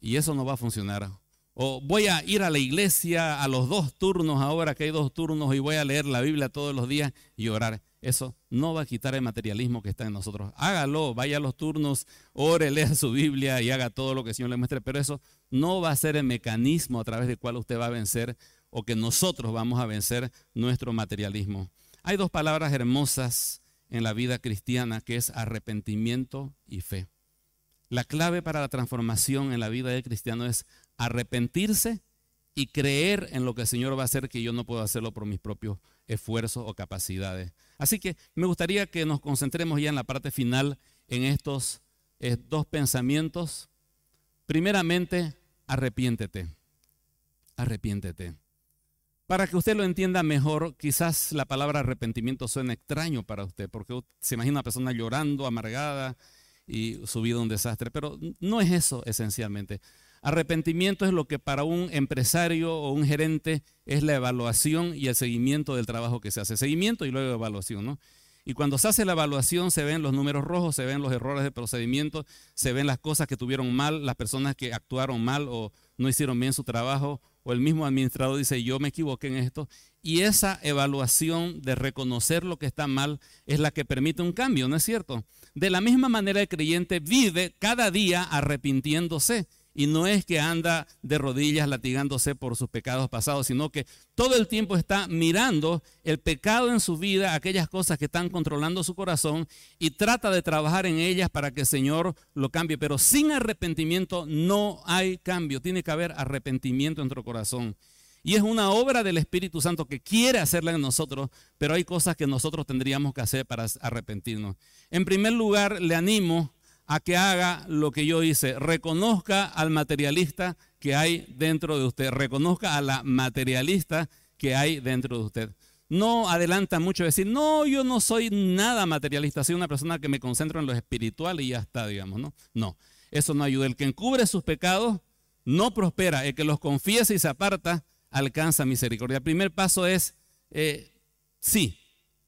Y eso no va a funcionar. O voy a ir a la iglesia a los dos turnos, ahora que hay dos turnos, y voy a leer la Biblia todos los días y orar. Eso no va a quitar el materialismo que está en nosotros. Hágalo, vaya a los turnos, ore, lea su Biblia y haga todo lo que el Señor le muestre. Pero eso no va a ser el mecanismo a través del cual usted va a vencer o que nosotros vamos a vencer nuestro materialismo. Hay dos palabras hermosas en la vida cristiana que es arrepentimiento y fe. La clave para la transformación en la vida del cristiano es arrepentirse y creer en lo que el Señor va a hacer que yo no puedo hacerlo por mis propios esfuerzos o capacidades. Así que me gustaría que nos concentremos ya en la parte final en estos eh, dos pensamientos. Primeramente, arrepiéntete. Arrepiéntete. Para que usted lo entienda mejor, quizás la palabra arrepentimiento suene extraño para usted, porque se imagina una persona llorando, amargada, y su vida un desastre. Pero no es eso esencialmente. Arrepentimiento es lo que para un empresario o un gerente es la evaluación y el seguimiento del trabajo que se hace. Seguimiento y luego evaluación, ¿no? Y cuando se hace la evaluación se ven los números rojos, se ven los errores de procedimiento, se ven las cosas que tuvieron mal, las personas que actuaron mal o no hicieron bien su trabajo, o el mismo administrador dice yo me equivoqué en esto. Y esa evaluación de reconocer lo que está mal es la que permite un cambio, ¿no es cierto? De la misma manera el creyente vive cada día arrepintiéndose y no es que anda de rodillas latigándose por sus pecados pasados, sino que todo el tiempo está mirando el pecado en su vida, aquellas cosas que están controlando su corazón y trata de trabajar en ellas para que el Señor lo cambie. Pero sin arrepentimiento no hay cambio, tiene que haber arrepentimiento en nuestro corazón. Y es una obra del Espíritu Santo que quiere hacerla en nosotros, pero hay cosas que nosotros tendríamos que hacer para arrepentirnos. En primer lugar, le animo a que haga lo que yo hice. Reconozca al materialista que hay dentro de usted. Reconozca a la materialista que hay dentro de usted. No adelanta mucho decir, no, yo no soy nada materialista, soy una persona que me concentro en lo espiritual y ya está, digamos, ¿no? No, eso no ayuda. El que encubre sus pecados no prospera. El que los confiesa y se aparta alcanza misericordia. El primer paso es, eh, sí,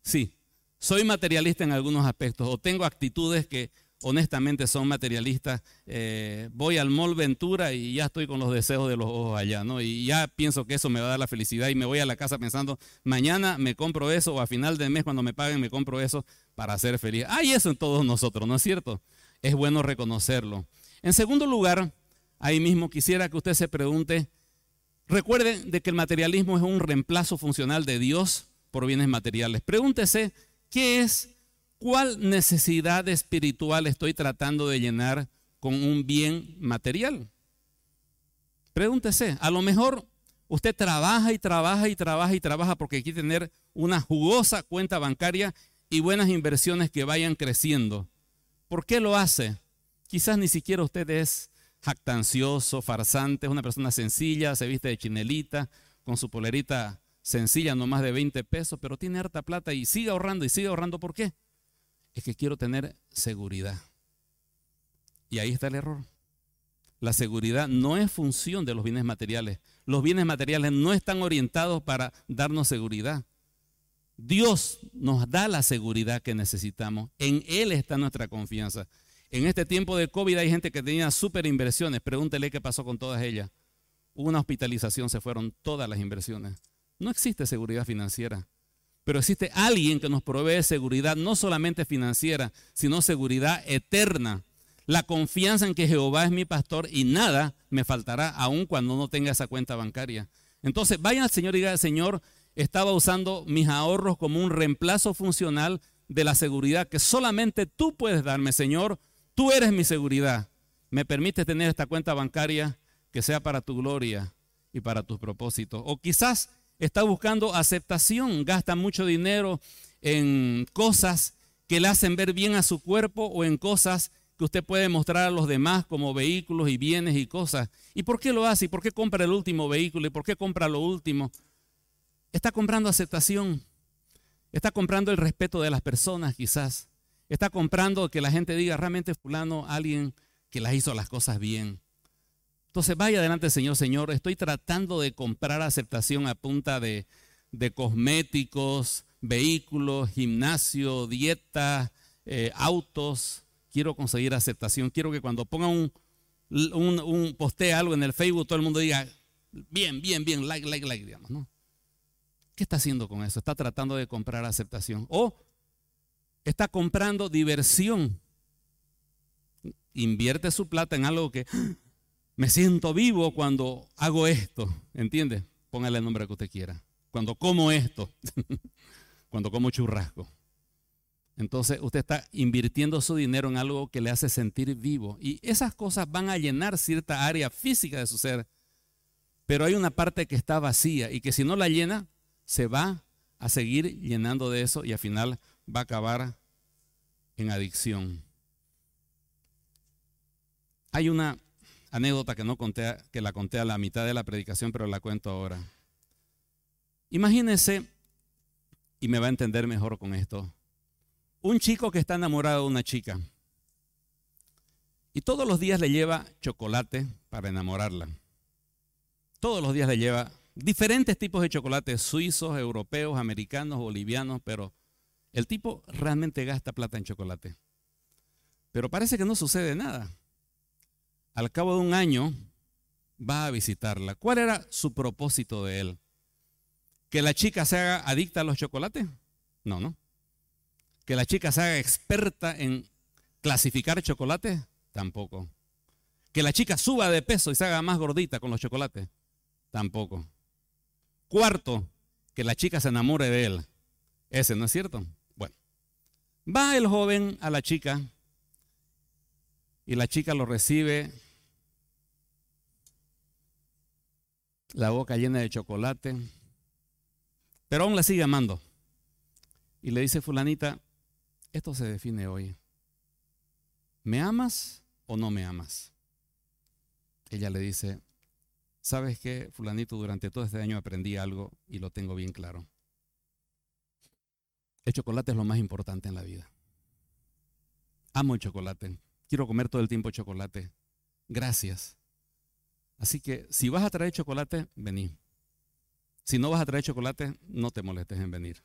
sí, soy materialista en algunos aspectos o tengo actitudes que honestamente son materialistas. Eh, voy al mall Ventura y ya estoy con los deseos de los ojos allá, ¿no? Y ya pienso que eso me va a dar la felicidad y me voy a la casa pensando, mañana me compro eso o a final del mes cuando me paguen me compro eso para ser feliz. Hay eso en todos nosotros, ¿no es cierto? Es bueno reconocerlo. En segundo lugar, ahí mismo quisiera que usted se pregunte, recuerden de que el materialismo es un reemplazo funcional de Dios por bienes materiales. Pregúntese, ¿qué es ¿Cuál necesidad espiritual estoy tratando de llenar con un bien material? Pregúntese, a lo mejor usted trabaja y trabaja y trabaja y trabaja porque quiere tener una jugosa cuenta bancaria y buenas inversiones que vayan creciendo. ¿Por qué lo hace? Quizás ni siquiera usted es jactancioso, farsante, es una persona sencilla, se viste de chinelita, con su polerita sencilla, no más de 20 pesos, pero tiene harta plata y sigue ahorrando y sigue ahorrando. ¿Por qué? Es que quiero tener seguridad. Y ahí está el error. La seguridad no es función de los bienes materiales. Los bienes materiales no están orientados para darnos seguridad. Dios nos da la seguridad que necesitamos. En Él está nuestra confianza. En este tiempo de COVID hay gente que tenía super inversiones. Pregúntele qué pasó con todas ellas. Hubo una hospitalización, se fueron todas las inversiones. No existe seguridad financiera. Pero existe alguien que nos provee seguridad no solamente financiera, sino seguridad eterna. La confianza en que Jehová es mi pastor y nada me faltará aun cuando no tenga esa cuenta bancaria. Entonces vaya al Señor y diga, Señor, estaba usando mis ahorros como un reemplazo funcional de la seguridad que solamente tú puedes darme, Señor. Tú eres mi seguridad. Me permite tener esta cuenta bancaria que sea para tu gloria y para tus propósitos. O quizás está buscando aceptación, gasta mucho dinero en cosas que le hacen ver bien a su cuerpo o en cosas que usted puede mostrar a los demás como vehículos y bienes y cosas. ¿Y por qué lo hace? ¿Y por qué compra el último vehículo? ¿Y por qué compra lo último? Está comprando aceptación. Está comprando el respeto de las personas quizás. Está comprando que la gente diga realmente fulano, alguien que las hizo las cosas bien. Entonces vaya adelante, Señor, Señor, estoy tratando de comprar aceptación a punta de, cosméticos, vehículos, gimnasio, dieta, eh, autos. Quiero conseguir aceptación. Quiero que cuando ponga un, un, un algo en el Facebook, todo el mundo diga, bien, bien, bien, like, like, like, digamos, ¿no? ¿Qué está haciendo con eso? Está tratando de comprar aceptación. O está comprando diversión. Invierte su plata en algo que me siento vivo cuando hago esto, ¿entiende? Póngale el nombre que usted quiera. Cuando como esto, cuando como churrasco. Entonces usted está invirtiendo su dinero en algo que le hace sentir vivo. Y esas cosas van a llenar cierta área física de su ser. Pero hay una parte que está vacía y que si no la llena, se va a seguir llenando de eso y al final va a acabar en adicción. Hay una anécdota que no conté, que la conté a la mitad de la predicación, pero la cuento ahora. Imagínense, y me va a entender mejor con esto, un chico que está enamorado de una chica y todos los días le lleva chocolate para enamorarla. Todos los días le lleva diferentes tipos de chocolates, suizos, europeos, americanos, bolivianos, pero el tipo realmente gasta plata en chocolate. Pero parece que no sucede nada al cabo de un año va a visitarla. ¿Cuál era su propósito de él? ¿Que la chica se haga adicta a los chocolates? No, no. ¿Que la chica se haga experta en clasificar chocolates? Tampoco. Que la chica suba de peso y se haga más gordita con los chocolates. Tampoco. Cuarto, que la chica se enamore de él. Ese no es cierto. Bueno, va el joven a la chica y la chica lo recibe, la boca llena de chocolate, pero aún la sigue amando. Y le dice fulanita, esto se define hoy. ¿Me amas o no me amas? Ella le dice, ¿sabes qué, fulanito? Durante todo este año aprendí algo y lo tengo bien claro. El chocolate es lo más importante en la vida. Amo el chocolate. Quiero comer todo el tiempo chocolate. Gracias. Así que si vas a traer chocolate, vení. Si no vas a traer chocolate, no te molestes en venir.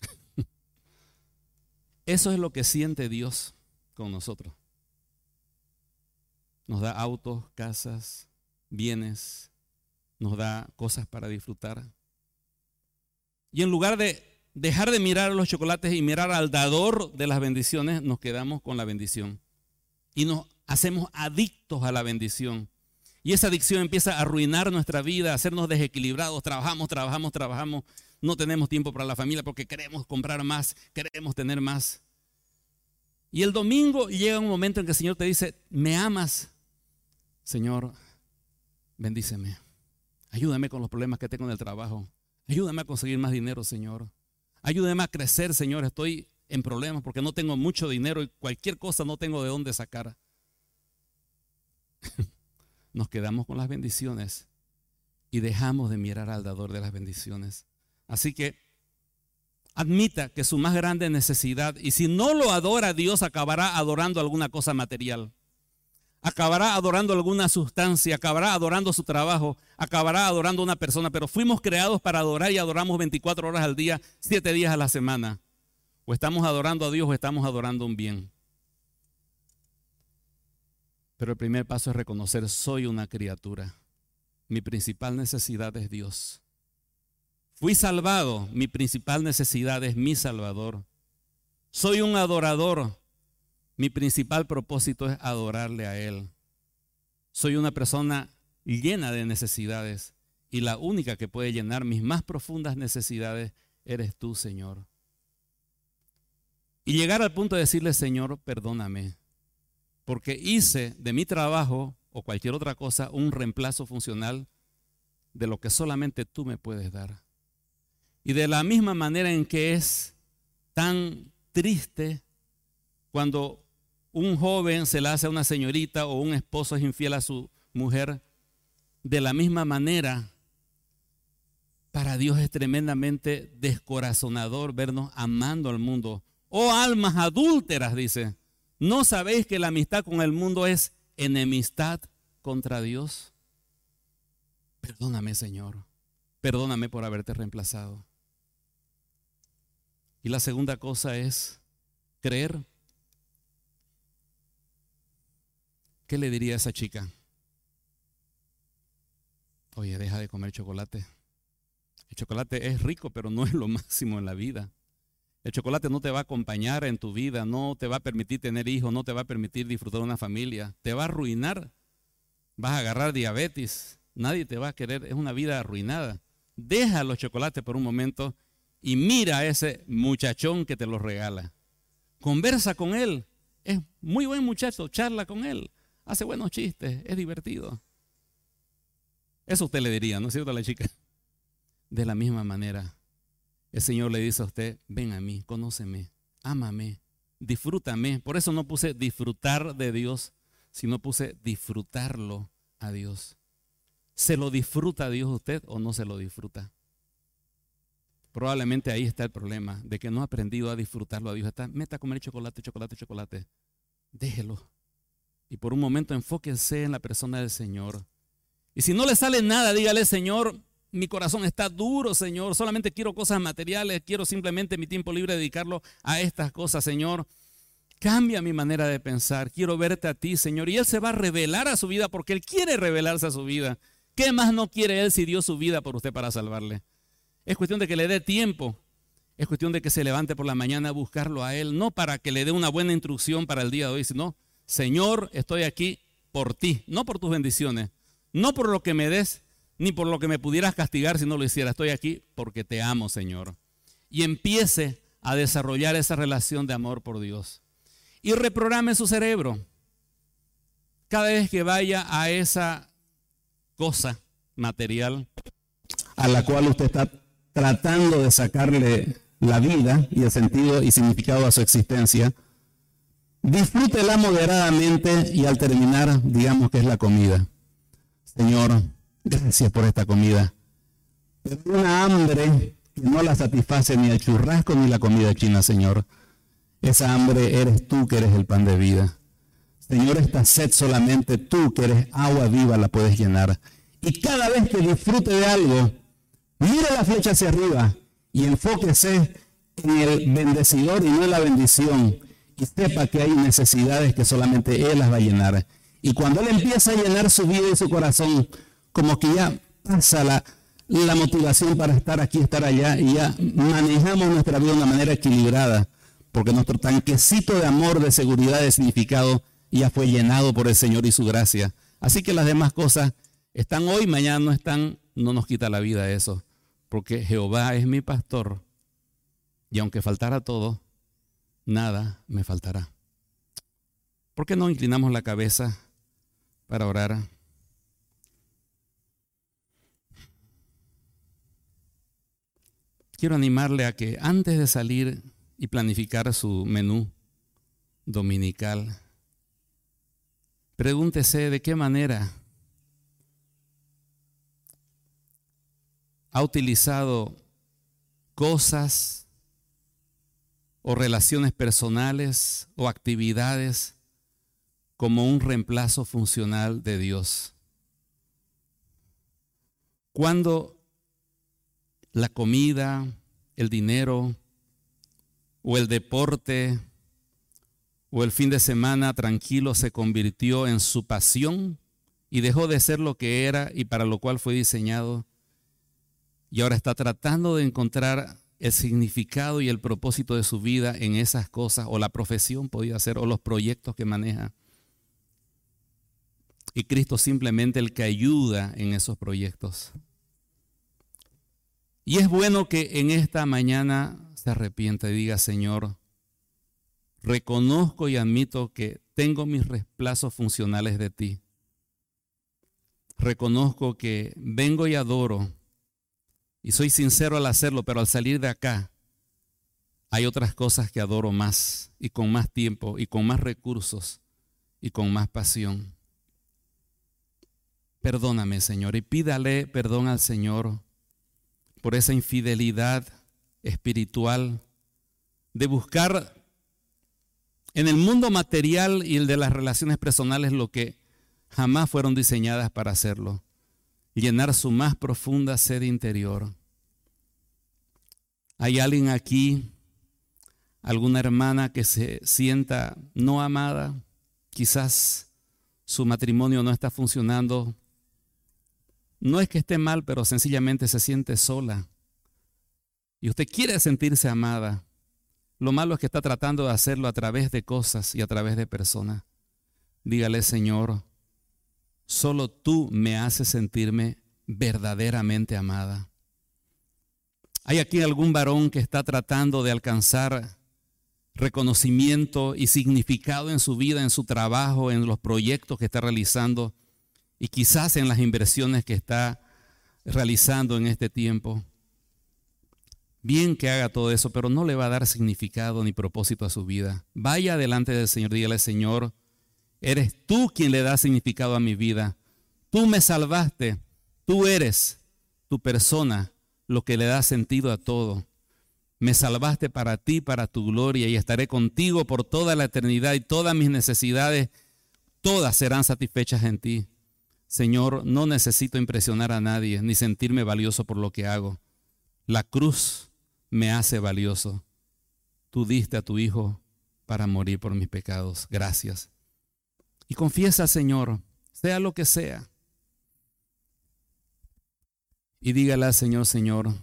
Eso es lo que siente Dios con nosotros. Nos da autos, casas, bienes, nos da cosas para disfrutar. Y en lugar de dejar de mirar los chocolates y mirar al dador de las bendiciones, nos quedamos con la bendición. Y nos hacemos adictos a la bendición. Y esa adicción empieza a arruinar nuestra vida, a hacernos desequilibrados. Trabajamos, trabajamos, trabajamos. No tenemos tiempo para la familia porque queremos comprar más, queremos tener más. Y el domingo llega un momento en que el Señor te dice, me amas. Señor, bendíceme. Ayúdame con los problemas que tengo en el trabajo. Ayúdame a conseguir más dinero, Señor. Ayúdame a crecer, Señor. Estoy en problemas porque no tengo mucho dinero y cualquier cosa no tengo de dónde sacar. Nos quedamos con las bendiciones y dejamos de mirar al dador de las bendiciones. Así que admita que su más grande necesidad, y si no lo adora Dios, acabará adorando alguna cosa material acabará adorando alguna sustancia, acabará adorando su trabajo, acabará adorando una persona, pero fuimos creados para adorar y adoramos 24 horas al día, 7 días a la semana. O estamos adorando a Dios o estamos adorando un bien. Pero el primer paso es reconocer, soy una criatura. Mi principal necesidad es Dios. Fui salvado, mi principal necesidad es mi Salvador. Soy un adorador, mi principal propósito es adorarle a Él. Soy una persona llena de necesidades y la única que puede llenar mis más profundas necesidades eres tú, Señor. Y llegar al punto de decirle, Señor, perdóname, porque hice de mi trabajo o cualquier otra cosa un reemplazo funcional de lo que solamente tú me puedes dar. Y de la misma manera en que es tan triste cuando un joven se la hace a una señorita o un esposo es infiel a su mujer, de la misma manera, para Dios es tremendamente descorazonador vernos amando al mundo. Oh almas adúlteras, dice, ¿no sabéis que la amistad con el mundo es enemistad contra Dios? Perdóname, Señor. Perdóname por haberte reemplazado. Y la segunda cosa es creer ¿Qué le diría a esa chica? Oye, deja de comer chocolate. El chocolate es rico, pero no es lo máximo en la vida. El chocolate no te va a acompañar en tu vida, no te va a permitir tener hijos, no te va a permitir disfrutar de una familia, te va a arruinar. Vas a agarrar diabetes, nadie te va a querer, es una vida arruinada. Deja los chocolates por un momento y mira a ese muchachón que te los regala. Conversa con él, es muy buen muchacho, charla con él hace buenos chistes, es divertido. Eso usted le diría, ¿no es cierto a la chica? De la misma manera, el Señor le dice a usted, ven a mí, conóceme, ámame, disfrútame. Por eso no puse disfrutar de Dios, sino puse disfrutarlo a Dios. ¿Se lo disfruta a Dios usted o no se lo disfruta? Probablemente ahí está el problema, de que no ha aprendido a disfrutarlo a Dios. Está, meta a comer chocolate, chocolate, chocolate. Déjelo. Y por un momento enfóquese en la persona del Señor. Y si no le sale nada, dígale, Señor, mi corazón está duro, Señor. Solamente quiero cosas materiales. Quiero simplemente mi tiempo libre dedicarlo a estas cosas, Señor. Cambia mi manera de pensar. Quiero verte a ti, Señor. Y Él se va a revelar a su vida porque Él quiere revelarse a su vida. ¿Qué más no quiere Él si dio su vida por usted para salvarle? Es cuestión de que le dé tiempo. Es cuestión de que se levante por la mañana a buscarlo a Él. No para que le dé una buena instrucción para el día de hoy, sino Señor, estoy aquí por ti, no por tus bendiciones, no por lo que me des, ni por lo que me pudieras castigar si no lo hiciera. Estoy aquí porque te amo, Señor. Y empiece a desarrollar esa relación de amor por Dios. Y reprograme su cerebro. Cada vez que vaya a esa cosa material a la cual usted está tratando de sacarle la vida y el sentido y significado a su existencia, disfrútela moderadamente y al terminar, digamos que es la comida. Señor, gracias por esta comida. Pero una hambre que no la satisface ni el churrasco ni la comida china, Señor. Esa hambre eres tú que eres el pan de vida. Señor, esta sed solamente tú que eres agua viva la puedes llenar. Y cada vez que disfrute de algo, mire la flecha hacia arriba y enfóquese en el bendecidor y no en la bendición. Y sepa que hay necesidades que solamente Él las va a llenar. Y cuando Él empieza a llenar su vida y su corazón, como que ya pasa la, la motivación para estar aquí, estar allá, y ya manejamos nuestra vida de una manera equilibrada, porque nuestro tanquecito de amor, de seguridad, de significado, ya fue llenado por el Señor y su gracia. Así que las demás cosas están hoy, mañana no están, no nos quita la vida eso porque Jehová es mi pastor y aunque faltara todo, nada me faltará. ¿Por qué no inclinamos la cabeza para orar? Quiero animarle a que antes de salir y planificar su menú dominical, pregúntese de qué manera ha utilizado cosas o relaciones personales o actividades como un reemplazo funcional de Dios. Cuando la comida, el dinero o el deporte o el fin de semana tranquilo se convirtió en su pasión y dejó de ser lo que era y para lo cual fue diseñado, y ahora está tratando de encontrar el significado y el propósito de su vida en esas cosas, o la profesión podía ser, o los proyectos que maneja. Y Cristo simplemente el que ayuda en esos proyectos. Y es bueno que en esta mañana se arrepienta y diga, Señor, reconozco y admito que tengo mis reemplazos funcionales de ti. Reconozco que vengo y adoro y soy sincero al hacerlo, pero al salir de acá, hay otras cosas que adoro más y con más tiempo y con más recursos y con más pasión. Perdóname, Señor, y pídale perdón al Señor por esa infidelidad espiritual de buscar en el mundo material y el de las relaciones personales lo que jamás fueron diseñadas para hacerlo llenar su más profunda sed interior. ¿Hay alguien aquí, alguna hermana que se sienta no amada? Quizás su matrimonio no está funcionando. No es que esté mal, pero sencillamente se siente sola. Y usted quiere sentirse amada. Lo malo es que está tratando de hacerlo a través de cosas y a través de personas. Dígale, Señor, Solo tú me haces sentirme verdaderamente amada. ¿Hay aquí algún varón que está tratando de alcanzar reconocimiento y significado en su vida, en su trabajo, en los proyectos que está realizando y quizás en las inversiones que está realizando en este tiempo? Bien que haga todo eso, pero no le va a dar significado ni propósito a su vida. Vaya delante del Señor, dígale, Señor, Eres tú quien le da significado a mi vida. Tú me salvaste. Tú eres tu persona, lo que le da sentido a todo. Me salvaste para ti, para tu gloria, y estaré contigo por toda la eternidad y todas mis necesidades, todas serán satisfechas en ti. Señor, no necesito impresionar a nadie ni sentirme valioso por lo que hago. La cruz me hace valioso. Tú diste a tu Hijo para morir por mis pecados. Gracias. Y confiesa, Señor, sea lo que sea. Y dígale al Señor, Señor,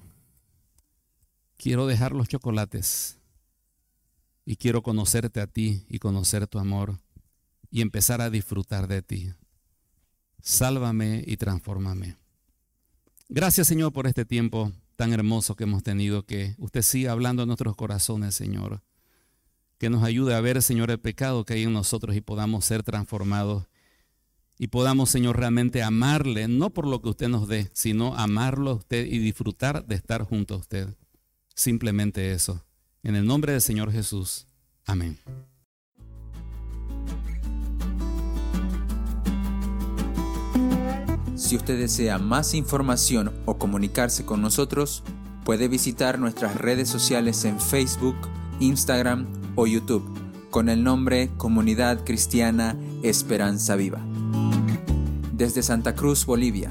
quiero dejar los chocolates y quiero conocerte a ti y conocer tu amor. y empezar a disfrutar de ti. Sálvame y transfórmame. Gracias Señor por este tiempo tan hermoso que hemos tenido, que usted siga hablando a nuestros corazones, Señor. Que nos ayude a ver, Señor, el pecado que hay en nosotros y podamos ser transformados. Y podamos, Señor, realmente amarle, no por lo que usted nos dé, sino amarlo a usted y disfrutar de estar junto a usted. Simplemente eso. En el nombre del Señor Jesús. Amén. Si usted desea más información o comunicarse con nosotros, puede visitar nuestras redes sociales en Facebook, Instagram o YouTube con el nombre Comunidad Cristiana Esperanza Viva. Desde Santa Cruz, Bolivia.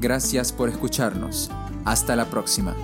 Gracias por escucharnos. Hasta la próxima.